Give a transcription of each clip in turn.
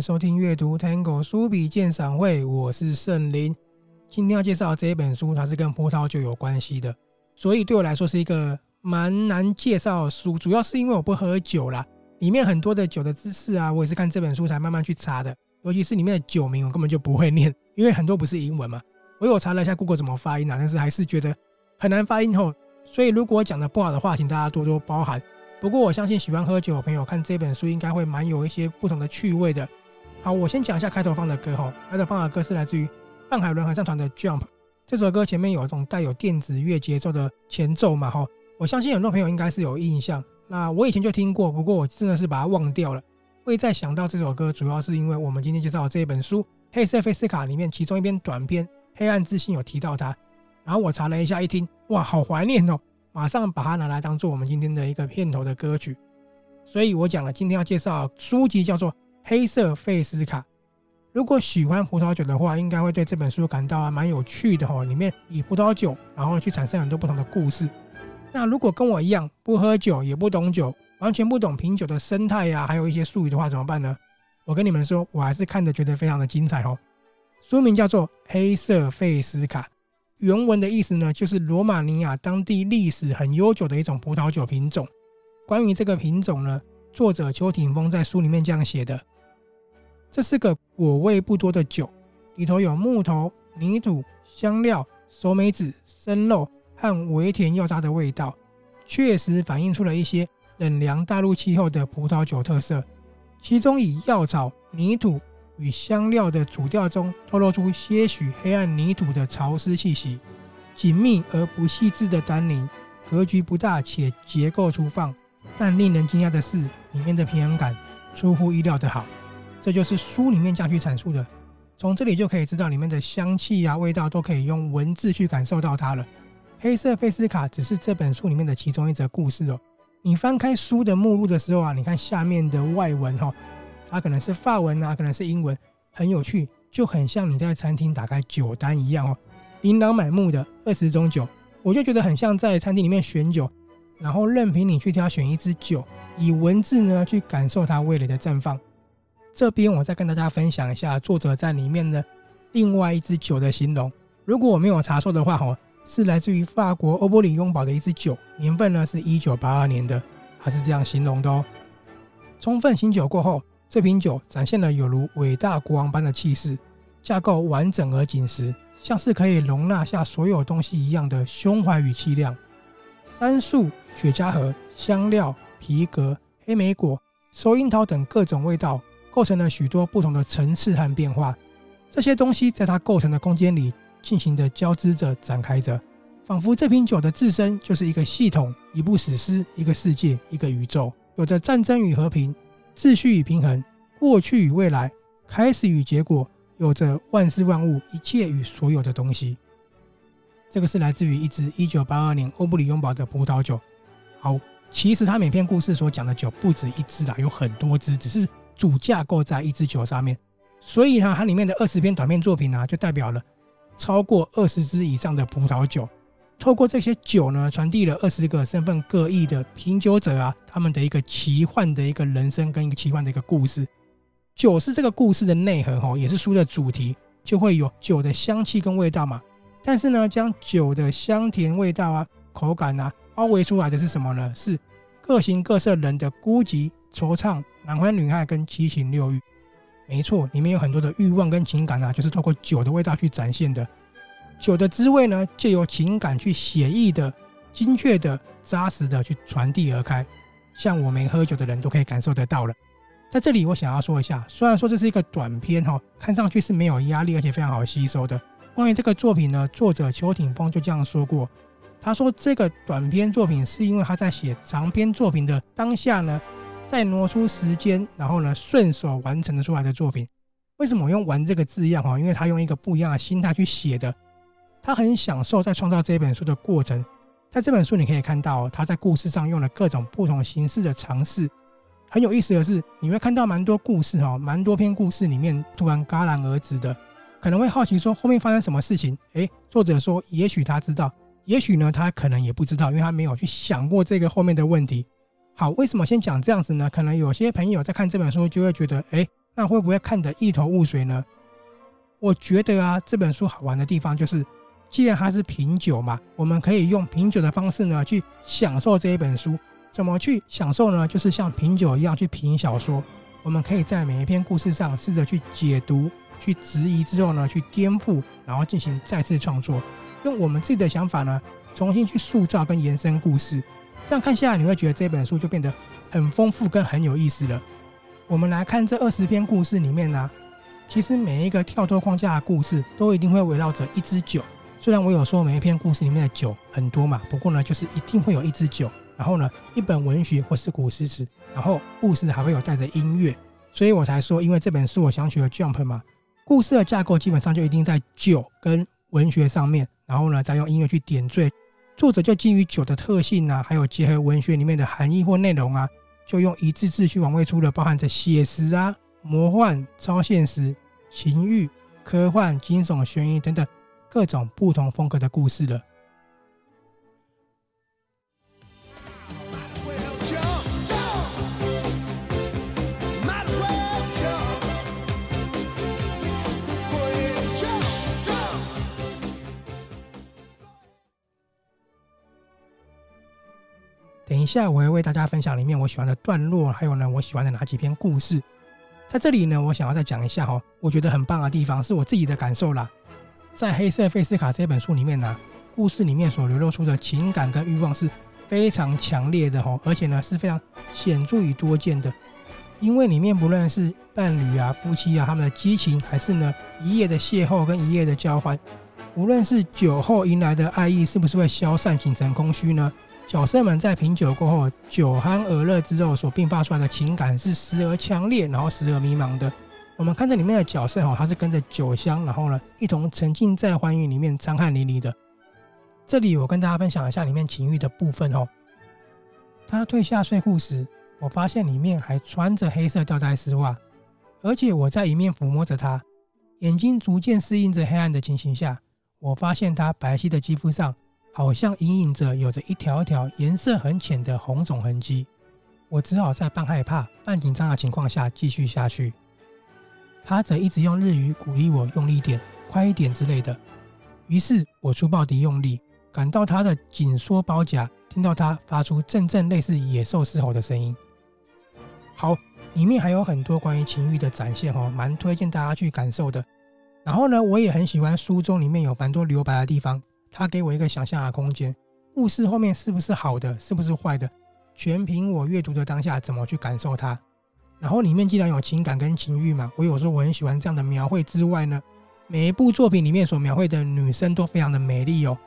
收听阅读 Tango 书笔鉴赏会，我是圣林。今天要介绍这一本书，它是跟葡萄酒有关系的，所以对我来说是一个蛮难介绍的书，主要是因为我不喝酒啦。里面很多的酒的知识啊，我也是看这本书才慢慢去查的，尤其是里面的酒名，我根本就不会念，因为很多不是英文嘛。我有查了一下 Google 怎么发音啊，但是还是觉得很难发音吼。所以如果讲的不好的话，请大家多多包涵。不过我相信喜欢喝酒的朋友看这本书应该会蛮有一些不同的趣味的。好，我先讲一下开头放的歌哈。开头放的歌是来自于上海伦合唱团的《Jump》。这首歌前面有一种带有电子乐节奏的前奏嘛哈。我相信很多朋友应该是有印象。那我以前就听过，不过我真的是把它忘掉了。会再想到这首歌，主要是因为我们今天介绍这一本书《黑色菲斯卡》里面其中一篇短篇《黑暗之心》有提到它。然后我查了一下，一听哇，好怀念哦。马上把它拿来当做我们今天的一个片头的歌曲，所以我讲了，今天要介绍书籍叫做《黑色费斯卡》。如果喜欢葡萄酒的话，应该会对这本书感到蛮有趣的哦。里面以葡萄酒，然后去产生很多不同的故事。那如果跟我一样不喝酒也不懂酒，完全不懂品酒的生态呀，还有一些术语的话，怎么办呢？我跟你们说，我还是看着觉得非常的精彩哦。书名叫做《黑色费斯卡》。原文的意思呢，就是罗马尼亚当地历史很悠久的一种葡萄酒品种。关于这个品种呢，作者邱挺峰在书里面这样写的：这是个果味不多的酒，里头有木头、泥土、香料、熟梅子、生肉和微甜药渣的味道，确实反映出了一些冷凉大陆气候的葡萄酒特色。其中以药草、泥土。与香料的主调中透露出些许黑暗泥土的潮湿气息，紧密而不细致的单宁，格局不大且结构粗放，但令人惊讶的是，里面的平衡感出乎意料的好。这就是书里面这样去阐述的。从这里就可以知道，里面的香气啊、味道都可以用文字去感受到它了。黑色费斯卡只是这本书里面的其中一则故事哦。你翻开书的目录的时候啊，你看下面的外文、哦。它可能是法文啊，可能是英文，很有趣，就很像你在餐厅打开酒单一样哦，琳琅满目的二十种酒，我就觉得很像在餐厅里面选酒，然后任凭你去挑选一支酒，以文字呢去感受它味蕾的绽放。这边我再跟大家分享一下作者在里面的另外一支酒的形容，如果我没有查错的话，哦，是来自于法国欧波里雍堡的一支酒，年份呢是一九八二年的，它是这样形容的哦，充分醒酒过后。这瓶酒展现了有如伟大国王般的气势，架构完整而紧实，像是可以容纳下所有东西一样的胸怀与气量。杉树、雪茄盒、香料、皮革、黑莓果、收樱桃等各种味道，构成了许多不同的层次和变化。这些东西在它构成的空间里进行的交织着、展开着，仿佛这瓶酒的自身就是一个系统、一部史诗、一个世界、一个宇宙，有着战争与和平。秩序与平衡，过去与未来，开始与结果，有着万事万物，一切与所有的东西。这个是来自于一支一九八二年欧布里雍堡的葡萄酒。好，其实它每篇故事所讲的酒不止一支啦，有很多支，只是主架构在一支酒上面。所以呢，它里面的二十篇短篇作品呢，就代表了超过二十支以上的葡萄酒。透过这些酒呢，传递了二十个身份各异的品酒者啊，他们的一个奇幻的一个人生跟一个奇幻的一个故事。酒是这个故事的内核哦，也是书的主题，就会有酒的香气跟味道嘛。但是呢，将酒的香甜味道啊、口感啊包围出来的是什么呢？是各形各色人的孤寂、惆怅、男欢女爱跟七情六欲。没错，里面有很多的欲望跟情感啊，就是透过酒的味道去展现的。酒的滋味呢，借由情感去写意的、精确的、扎实的去传递而开，像我没喝酒的人都可以感受得到了。在这里，我想要说一下，虽然说这是一个短篇哈，看上去是没有压力，而且非常好吸收的。关于这个作品呢，作者邱挺峰就这样说过，他说这个短篇作品是因为他在写长篇作品的当下呢，再挪出时间，然后呢顺手完成了出来的作品。为什么我用“玩”这个字样哈？因为他用一个不一样的心态去写的。他很享受在创造这本书的过程，在这本书你可以看到他在故事上用了各种不同形式的尝试。很有意思的是，你会看到蛮多故事哈，蛮多篇故事里面突然戛然而止的，可能会好奇说后面发生什么事情？诶，作者说也许他知道，也许呢他可能也不知道，因为他没有去想过这个后面的问题。好，为什么先讲这样子呢？可能有些朋友在看这本书就会觉得，诶，那会不会看得一头雾水呢？我觉得啊，这本书好玩的地方就是，既然它是品酒嘛，我们可以用品酒的方式呢去享受这一本书。怎么去享受呢？就是像品酒一样去品小说。我们可以在每一篇故事上试着去解读、去质疑之后呢，去颠覆，然后进行再次创作，用我们自己的想法呢，重新去塑造跟延伸故事。这样看下来，你会觉得这本书就变得很丰富跟很有意思了。我们来看这二十篇故事里面呢，其实每一个跳脱框架的故事都一定会围绕着一支酒。虽然我有说每一篇故事里面的酒很多嘛，不过呢，就是一定会有一支酒。然后呢，一本文学或是古诗词，然后故事还会有带着音乐，所以我才说，因为这本书我想取了 Jump 嘛，故事的架构基本上就一定在酒跟文学上面，然后呢，再用音乐去点缀。作者就基于酒的特性啊，还有结合文学里面的含义或内容啊，就用一字字去往外出了包含着写实啊、魔幻、超现实、情欲、科幻、惊悚、悬疑等等各种不同风格的故事了。下，我会为大家分享里面我喜欢的段落，还有呢，我喜欢的哪几篇故事。在这里呢，我想要再讲一下哈，我觉得很棒的地方是我自己的感受啦。在《黑色费斯卡》这本书里面呢，故事里面所流露出的情感跟欲望是非常强烈的哈，而且呢是非常显著与多见的。因为里面不论是伴侣啊、夫妻啊，他们的激情，还是呢一夜的邂逅跟一夜的交欢，无论是酒后迎来的爱意是不是会消散、仅成空虚呢？角色们在品酒过后，酒酣耳热之后所迸发出来的情感是时而强烈，然后时而迷茫的。我们看这里面的角色哦，他是跟着酒香，然后呢一同沉浸在欢愉里面，张汗淋漓的。这里我跟大家分享一下里面情欲的部分哦。他褪下睡裤时，我发现里面还穿着黑色吊带丝袜，而且我在一面抚摸着他，眼睛逐渐适应着黑暗的情形下，我发现他白皙的肌肤上。好像隐隐着有着一条条颜色很浅的红肿痕迹，我只好在半害怕半紧张的情况下继续下去。他则一直用日语鼓励我用力点、快一点之类的。于是我粗暴地用力，感到他的紧缩包夹，听到他发出阵阵类似野兽嘶吼的声音。好，里面还有很多关于情欲的展现哦，蛮推荐大家去感受的。然后呢，我也很喜欢书中里面有蛮多留白的地方。他给我一个想象的空间，故事后面是不是好的，是不是坏的，全凭我阅读的当下怎么去感受它。然后里面既然有情感跟情欲嘛，我有说我很喜欢这样的描绘之外呢，每一部作品里面所描绘的女生都非常的美丽哦。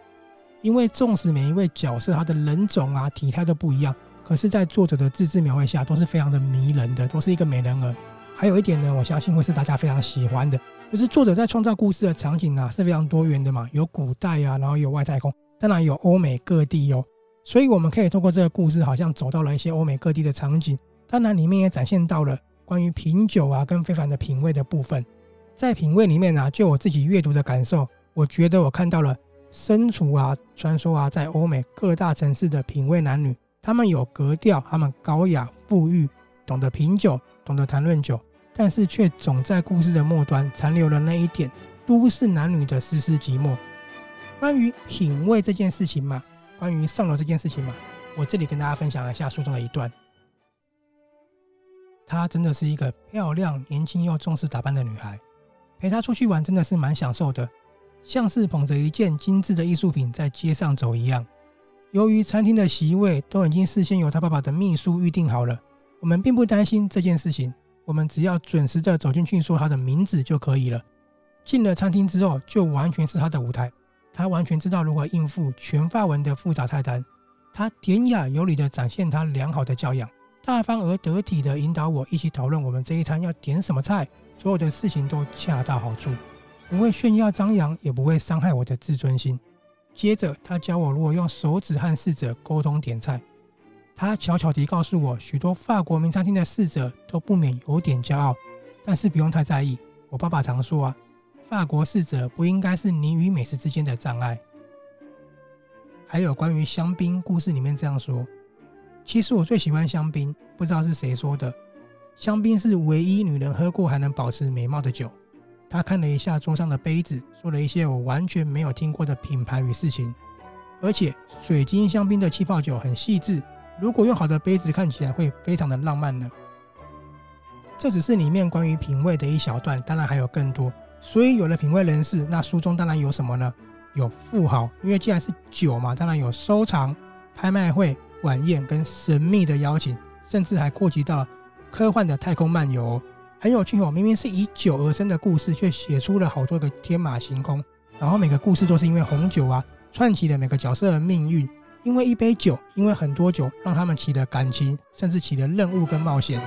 因为纵使每一位角色她的人种啊、体态都不一样，可是，在作者的自制描绘下，都是非常的迷人的，都是一个美人儿。还有一点呢，我相信会是大家非常喜欢的。就是作者在创造故事的场景啊，是非常多元的嘛，有古代啊，然后有外太空，当然有欧美各地哦。所以我们可以通过这个故事，好像走到了一些欧美各地的场景。当然里面也展现到了关于品酒啊跟非凡的品味的部分。在品味里面呢、啊，就我自己阅读的感受，我觉得我看到了身处啊，传说啊，在欧美各大城市的品味男女，他们有格调，他们高雅富裕，懂得品酒，懂得谈论酒。但是却总在故事的末端残留了那一点都市男女的丝丝寂寞。关于品味这件事情嘛，关于上楼这件事情嘛，我这里跟大家分享一下书中的一段。她真的是一个漂亮、年轻又重视打扮的女孩，陪她出去玩真的是蛮享受的，像是捧着一件精致的艺术品在街上走一样。由于餐厅的席位都已经事先由她爸爸的秘书预定好了，我们并不担心这件事情。我们只要准时的走进去，说他的名字就可以了。进了餐厅之后，就完全是他的舞台。他完全知道如何应付全法文的复杂菜单。他典雅有礼的展现他良好的教养，大方而得体的引导我一起讨论我们这一餐要点什么菜。所有的事情都恰到好处，不会炫耀张扬，也不会伤害我的自尊心。接着，他教我如何用手指和侍者沟通点菜。他悄悄地告诉我，许多法国名餐厅的侍者都不免有点骄傲，但是不用太在意。我爸爸常说啊，法国侍者不应该是你与美食之间的障碍。还有关于香槟故事里面这样说，其实我最喜欢香槟，不知道是谁说的。香槟是唯一女人喝过还能保持美貌的酒。他看了一下桌上的杯子，说了一些我完全没有听过的品牌与事情。而且水晶香槟的气泡酒很细致，如果用好的杯子，看起来会非常的浪漫呢。这只是里面关于品味的一小段，当然还有更多。所以有了品味人士，那书中当然有什么呢？有富豪，因为既然是酒嘛，当然有收藏、拍卖会、晚宴跟神秘的邀请，甚至还扩及到科幻的太空漫游，很有趣哦。明明是以酒而生的故事，却写出了好多个天马行空。然后每个故事都是因为红酒啊串起了每个角色的命运，因为一杯酒，因为很多酒，让他们起了感情，甚至起了任务跟冒险。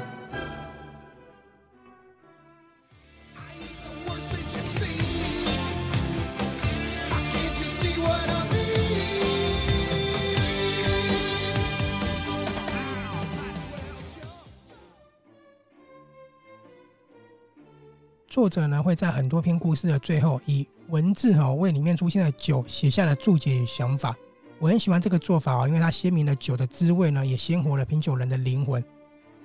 作者呢会在很多篇故事的最后，以文字哈为里面出现的酒写下了注解与想法。我很喜欢这个做法啊，因为它鲜明了酒的滋味呢，也鲜活了品酒人的灵魂。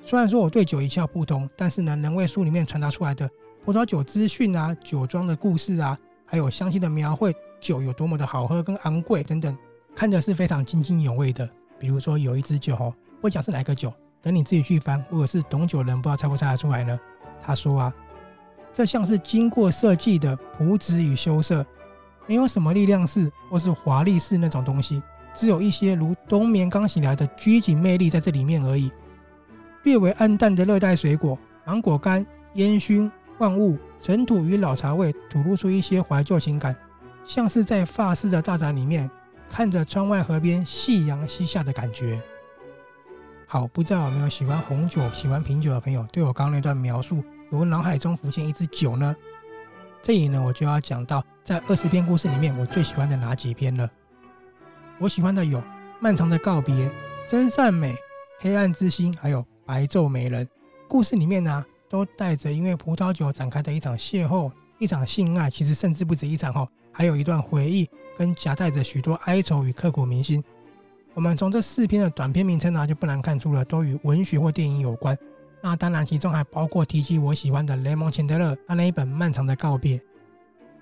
虽然说我对酒一窍不通，但是呢，能为书里面传达出来的葡萄酒资讯啊、酒庄的故事啊，还有详细的描绘，酒有多么的好喝跟昂贵等等，看着是非常津津有味的。比如说有一支酒哦，不讲是哪个酒，等你自己去翻，或者是懂酒人不知道猜不猜得出来呢？他说啊。这像是经过设计的朴质与羞涩，没有什么力量式或是华丽式那种东西，只有一些如冬眠刚醒来的拘谨魅力在这里面而已。略为暗淡的热带水果、芒果干、烟熏、万物、尘土与老茶味，吐露出一些怀旧情感，像是在法式的大宅里面看着窗外河边夕阳西下的感觉。好，不知道有没有喜欢红酒、喜欢品酒的朋友，对我刚刚那段描述，我脑海中浮现一支酒呢，这里呢，我就要讲到在二十篇故事里面，我最喜欢的哪几篇了。我喜欢的有《漫长的告别》、《真善美》、《黑暗之心》，还有《白昼美人》。故事里面呢，都带着因为葡萄酒展开的一场邂逅、一场性爱，其实甚至不止一场哦，还有一段回忆，跟夹带着许多哀愁与刻骨铭心。我们从这四篇的短篇名称呢，就不难看出了都与文学或电影有关。那当然，其中还包括提及我喜欢的雷蒙·钱德勒他那一本《漫长的告别》。《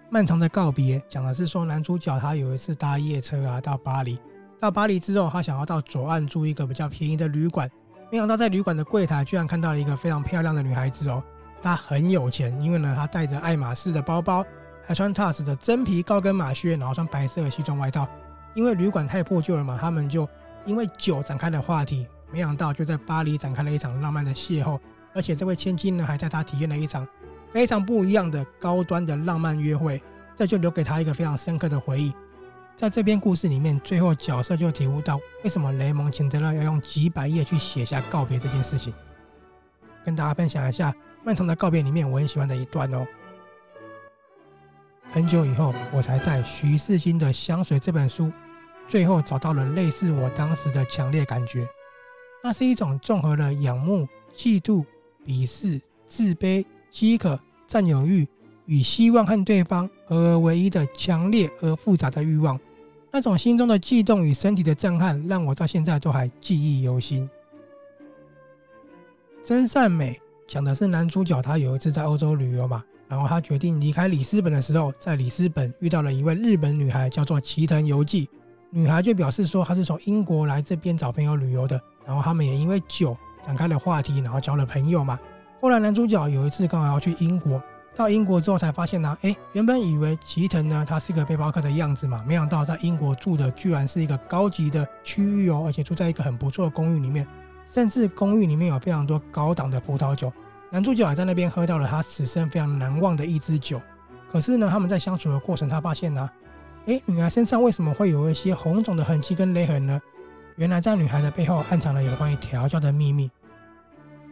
漫长的告别》讲的是说，男主角他有一次搭夜车啊，到巴黎。到巴黎之后，他想要到左岸住一个比较便宜的旅馆，没想到在旅馆的柜台居然看到了一个非常漂亮的女孩子哦。她很有钱，因为呢，她带着爱马仕的包包，还穿 Tars 的真皮高跟马靴，然后穿白色的西装外套。因为旅馆太破旧了嘛，他们就因为酒展开了话题。没想到就在巴黎展开了一场浪漫的邂逅，而且这位千金呢还带他体验了一场非常不一样的高端的浪漫约会，这就留给他一个非常深刻的回忆。在这篇故事里面，最后角色就体悟到为什么雷蒙·钱德勒要用几百页去写下告别这件事情。跟大家分享一下《漫长的告别》里面我很喜欢的一段哦。很久以后，我才在徐世金的《香水》这本书最后找到了类似我当时的强烈感觉。那是一种综合了仰慕、嫉妒、鄙视、自卑、饥渴、占有欲与希望和对方合而为一的强烈而复杂的欲望。那种心中的悸动与身体的震撼，让我到现在都还记忆犹新。真善美讲的是男主角他有一次在欧洲旅游嘛，然后他决定离开里斯本的时候，在里斯本遇到了一位日本女孩，叫做齐藤由纪。女孩就表示说，她是从英国来这边找朋友旅游的。然后他们也因为酒展开了话题，然后交了朋友嘛。后来男主角有一次刚好要去英国，到英国之后才发现呢，哎，原本以为齐藤呢他是一个背包客的样子嘛，没想到在英国住的居然是一个高级的区域哦，而且住在一个很不错的公寓里面，甚至公寓里面有非常多高档的葡萄酒。男主角还在那边喝到了他此生非常难忘的一支酒。可是呢，他们在相处的过程，他发现呢，哎，女孩身上为什么会有一些红肿的痕迹跟勒痕呢？原来在女孩的背后暗藏了有关于调教的秘密。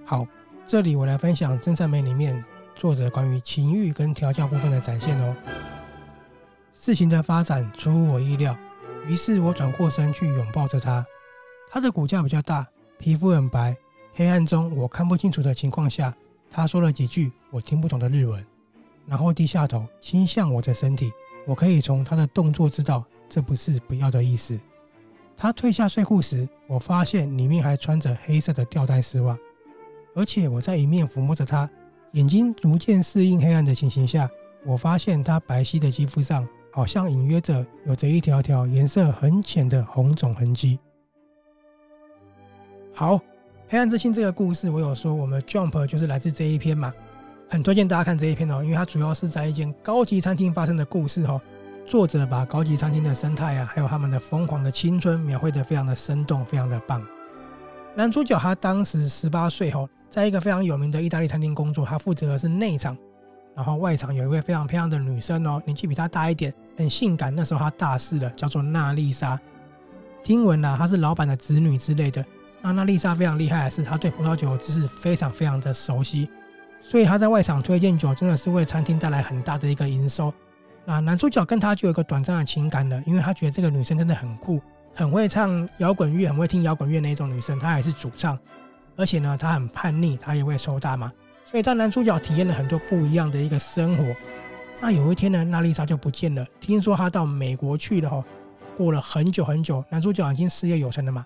好，这里我来分享《真善美》里面作者关于情欲跟调教部分的展现哦。事情的发展出乎我意料，于是我转过身去拥抱着她。她的骨架比较大，皮肤很白。黑暗中我看不清楚的情况下，她说了几句我听不懂的日文，然后低下头倾向我的身体。我可以从她的动作知道，这不是不要的意思。他退下睡裤时，我发现里面还穿着黑色的吊带丝袜，而且我在一面抚摸着它，眼睛逐渐适应黑暗的情形下，我发现它白皙的肌肤上好像隐约着有着一条条颜色很浅的红肿痕迹。好，黑暗之心这个故事，我有说我们 Jump 就是来自这一篇嘛，很推荐大家看这一篇哦，因为它主要是在一间高级餐厅发生的故事哦。作者把高级餐厅的生态啊，还有他们的疯狂的青春描绘得非常的生动，非常的棒。男主角他当时十八岁后，在一个非常有名的意大利餐厅工作，他负责的是内场，然后外场有一位非常漂亮的女生哦，年纪比他大一点，很性感。那时候他大四了，叫做娜丽莎。听闻啊，她是老板的子女之类的。那娜丽莎非常厉害的是，她对葡萄酒的知识非常非常的熟悉，所以她在外场推荐酒，真的是为餐厅带来很大的一个营收。那男主角跟她就有一个短暂的情感了，因为他觉得这个女生真的很酷，很会唱摇滚乐，很会听摇滚乐那种女生，她也是主唱，而且呢，他很叛逆，他也会抽大麻，所以当男主角体验了很多不一样的一个生活。那有一天呢，娜丽莎就不见了，听说她到美国去了哈。过了很久很久，男主角已经事业有成了嘛。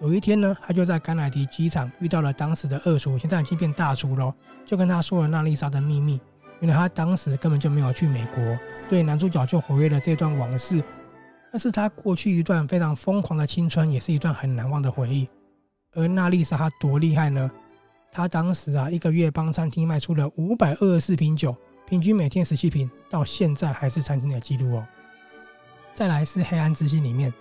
有一天呢，他就在甘乃迪机场遇到了当时的二厨，现在已经变大厨了，就跟他说了娜丽莎的秘密。原来他当时根本就没有去美国。对男主角就回忆了这段往事，那是他过去一段非常疯狂的青春，也是一段很难忘的回忆。而娜丽莎她多厉害呢？她当时啊一个月帮餐厅卖出了五百二十四瓶酒，平均每天十七瓶，到现在还是餐厅的记录哦。再来是《黑暗之心》里面，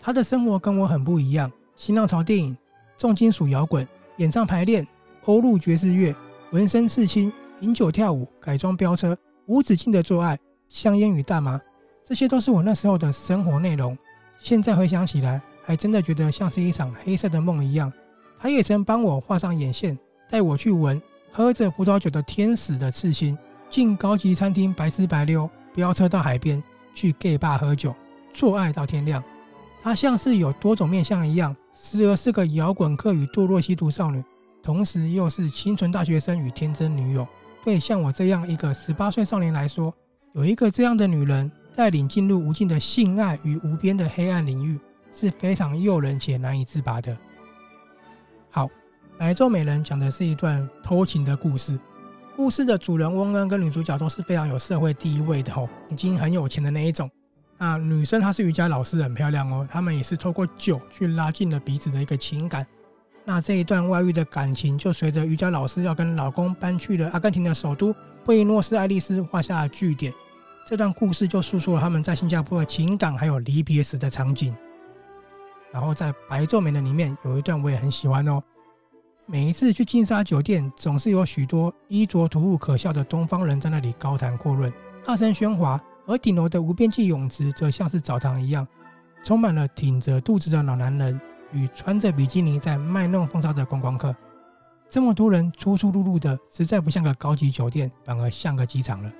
他的生活跟我很不一样：新浪潮电影、重金属摇滚、演唱排练、欧陆爵士乐、纹身刺青、饮酒跳舞、改装飙车、无止境的做爱。香烟与大麻，这些都是我那时候的生活内容。现在回想起来，还真的觉得像是一场黑色的梦一样。他也曾帮我画上眼线，带我去闻喝着葡萄酒的天使的刺青，进高级餐厅白吃白溜，飙车到海边，去 gay 吧喝酒，做爱到天亮。他像是有多种面相一样，时而是个摇滚客与堕落吸毒少女，同时又是清纯大学生与天真女友。对像我这样一个十八岁少年来说，有一个这样的女人带领进入无尽的性爱与无边的黑暗领域，是非常诱人且难以自拔的。好，《白昼美人》讲的是一段偷情的故事。故事的主人翁呢，跟女主角都是非常有社会地位的哦，已经很有钱的那一种。啊，女生她是瑜伽老师，很漂亮哦。他们也是透过酒去拉近了彼此的一个情感。那这一段外遇的感情，就随着瑜伽老师要跟老公搬去了阿根廷的首都布宜诺斯艾利斯画下了句点。这段故事就诉说了他们在新加坡的情感，还有离别时的场景。然后在《白昼美人》里面有一段我也很喜欢哦。每一次去金沙酒店，总是有许多衣着突兀可笑的东方人在那里高谈阔论，大声喧哗。而顶楼的无边际泳池则像是澡堂一样，充满了挺着肚子的老男人与穿着比基尼在卖弄风骚的观光客。这么多人出出入入的，实在不像个高级酒店，反而像个机场了。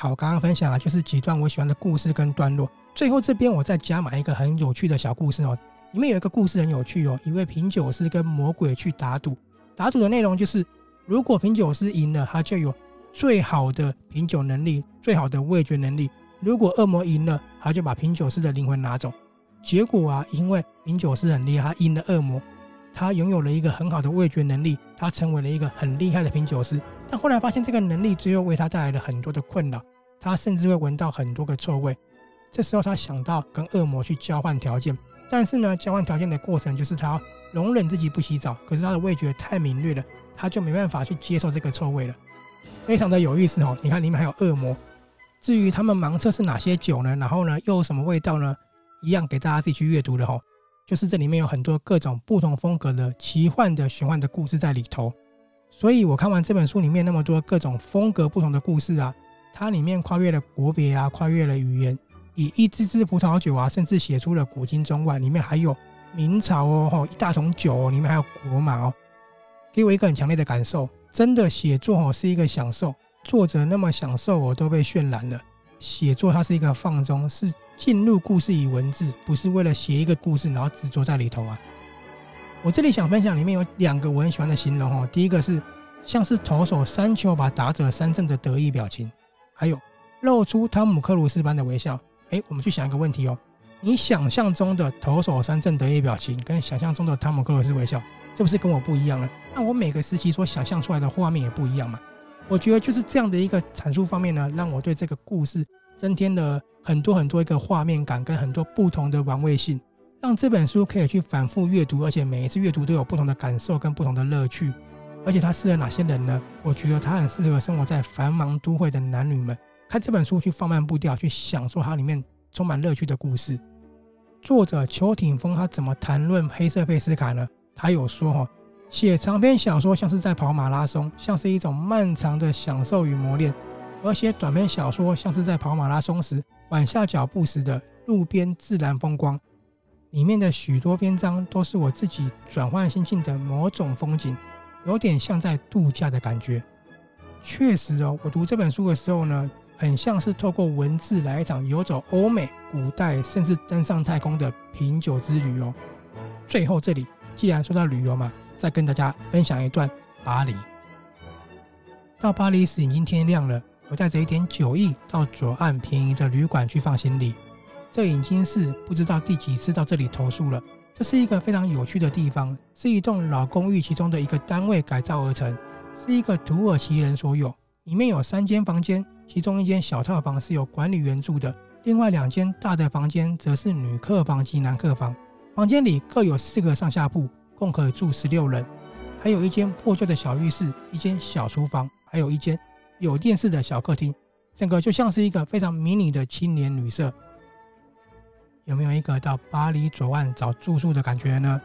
好，刚刚分享啊，就是几段我喜欢的故事跟段落。最后这边我再加码一个很有趣的小故事哦。里面有一个故事很有趣哦，一位品酒师跟魔鬼去打赌，打赌的内容就是，如果品酒师赢了，他就有最好的品酒能力，最好的味觉能力；如果恶魔赢了，他就把品酒师的灵魂拿走。结果啊，因为品酒师很厉害，他赢了恶魔，他拥有了一个很好的味觉能力，他成为了一个很厉害的品酒师。但后来发现这个能力最后为他带来了很多的困扰，他甚至会闻到很多个臭味。这时候他想到跟恶魔去交换条件，但是呢，交换条件的过程就是他要容忍自己不洗澡，可是他的味觉太敏锐了，他就没办法去接受这个臭味了。非常的有意思哦，你看里面还有恶魔。至于他们盲测是哪些酒呢？然后呢又有什么味道呢？一样给大家自己去阅读的哦。就是这里面有很多各种不同风格的奇幻的玄幻的故事在里头。所以我看完这本书里面那么多各种风格不同的故事啊，它里面跨越了国别啊，跨越了语言，以一支支葡萄酒啊，甚至写出了古今中外，里面还有明朝哦，吼一大桶酒哦，里面还有国马哦，给我一个很强烈的感受，真的写作哦是一个享受，作者那么享受，我都被渲染了。写作它是一个放松，是进入故事与文字，不是为了写一个故事然后执着在里头啊。我这里想分享里面有两个我很喜欢的形容哦，第一个是像是投手三球把打者三振的得意表情，还有露出汤姆克鲁斯般的微笑。哎，我们去想一个问题哦，你想象中的投手三振得意表情跟想象中的汤姆克鲁斯微笑，是不是跟我不一样了？那我每个时期所想象出来的画面也不一样嘛？我觉得就是这样的一个阐述方面呢，让我对这个故事增添了很多很多一个画面感跟很多不同的玩味性。让这本书可以去反复阅读，而且每一次阅读都有不同的感受跟不同的乐趣。而且它适合哪些人呢？我觉得它很适合生活在繁忙都会的男女们，看这本书去放慢步调，去享受它里面充满乐趣的故事。作者邱挺峰他怎么谈论黑色贝斯卡呢？他有说哈，写长篇小说像是在跑马拉松，像是一种漫长的享受与磨练；而写短篇小说像是在跑马拉松时缓下脚步时的路边自然风光。里面的许多篇章都是我自己转换心境的某种风景，有点像在度假的感觉。确实哦，我读这本书的时候呢，很像是透过文字来一场游走欧美、古代，甚至登上太空的品酒之旅哦。最后这里既然说到旅游嘛，再跟大家分享一段巴黎。到巴黎时已经天亮了，我带着一点酒意到左岸便宜的旅馆去放行李。这已经是不知道第几次到这里投宿了。这是一个非常有趣的地方，是一栋老公寓其中的一个单位改造而成，是一个土耳其人所有。里面有三间房间，其中一间小套房是由管理员住的，另外两间大的房间则是女客房及男客房。房间里各有四个上下铺，共可以住十六人。还有一间破旧的小浴室，一间小厨房，还有一间有电视的小客厅，整个就像是一个非常迷你的青年旅社。有没有一个到巴黎左岸找住宿的感觉呢？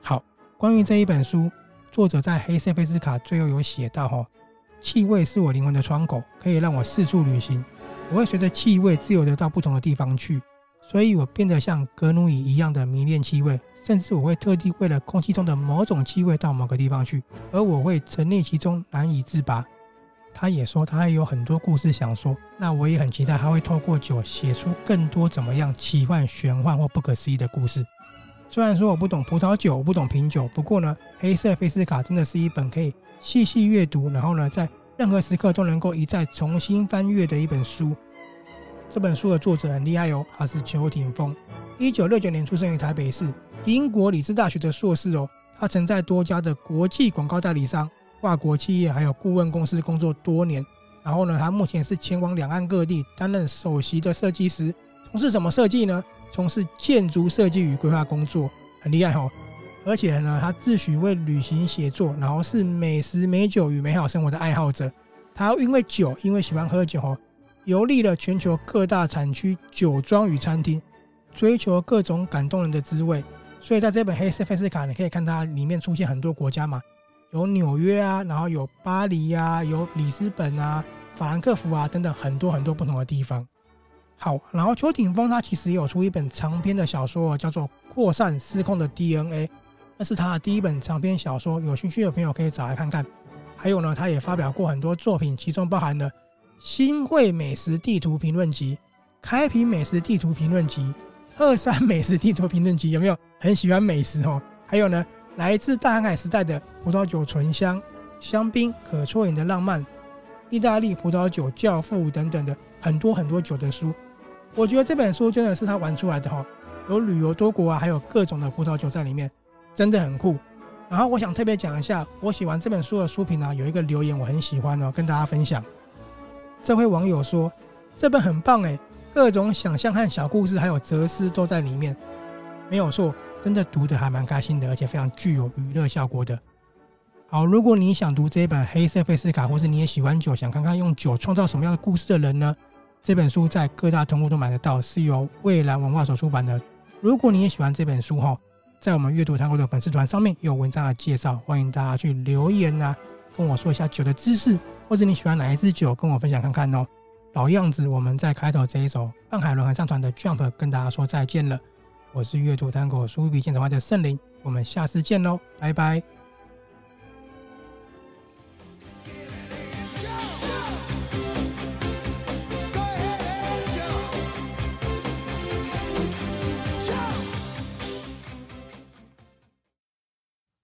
好，关于这一本书，作者在黑色贝斯卡最后有写到：哈，气味是我灵魂的窗口，可以让我四处旅行。我会随着气味自由的到不同的地方去，所以我变得像格努伊一样的迷恋气味，甚至我会特地为了空气中的某种气味到某个地方去，而我会沉溺其中，难以自拔。他也说他还有很多故事想说，那我也很期待他会透过酒写出更多怎么样奇幻、玄幻或不可思议的故事。虽然说我不懂葡萄酒，不懂品酒，不过呢，黑色菲斯卡真的是一本可以细细阅读，然后呢，在任何时刻都能够一再重新翻阅的一本书。这本书的作者很厉害哦，他是邱挺峰，一九六九年出生于台北市，英国理兹大学的硕士哦，他曾在多家的国际广告代理商。跨国企业还有顾问公司工作多年，然后呢，他目前是前往两岸各地担任首席的设计师，从事什么设计呢？从事建筑设计与规划工作，很厉害哦。而且呢，他自诩为旅行写作，然后是美食美酒与美好生活的爱好者。他因为酒，因为喜欢喝酒哦，游历了全球各大产区酒庄与餐厅，追求各种感动人的滋味。所以在这本黑色贝斯卡，你可以看它里面出现很多国家嘛。有纽约啊，然后有巴黎呀、啊，有里斯本啊、法兰克福啊等等很多很多不同的地方。好，然后邱挺峰他其实也有出一本长篇的小说，叫做《扩散失控的 DNA》，那是他的第一本长篇小说，有兴趣的朋友可以找来看看。还有呢，他也发表过很多作品，其中包含了《新会美食地图评论集》、《开平美食地图评论集》、《鹤山美食地图评论集》，有没有很喜欢美食哦？还有呢？来自大航海时代的葡萄酒醇香、香槟可啜饮的浪漫、意大利葡萄酒教父等等的很多很多酒的书，我觉得这本书真的是他玩出来的哈，有旅游多国啊，还有各种的葡萄酒在里面，真的很酷。然后我想特别讲一下，我喜欢这本书的书评啊，有一个留言我很喜欢哦，跟大家分享。这位网友说，这本很棒诶，各种想象和小故事还有哲思都在里面，没有错。真的读得还蛮开心的，而且非常具有娱乐效果的。好，如果你想读这本《黑色费斯卡》，或是你也喜欢酒，想看看用酒创造什么样的故事的人呢？这本书在各大通路都买得到，是由蔚蓝文化所出版的。如果你也喜欢这本书哈，在我们阅读探戈的粉丝团上面有文章的介绍，欢迎大家去留言啊，跟我说一下酒的知识，或者你喜欢哪一支酒，跟我分享看看哦。老样子，我们在开头这一首泛海伦合唱团的《Jump》跟大家说再见了。我是阅读单口书富比鉴赏会的圣灵，我们下次见喽，拜拜。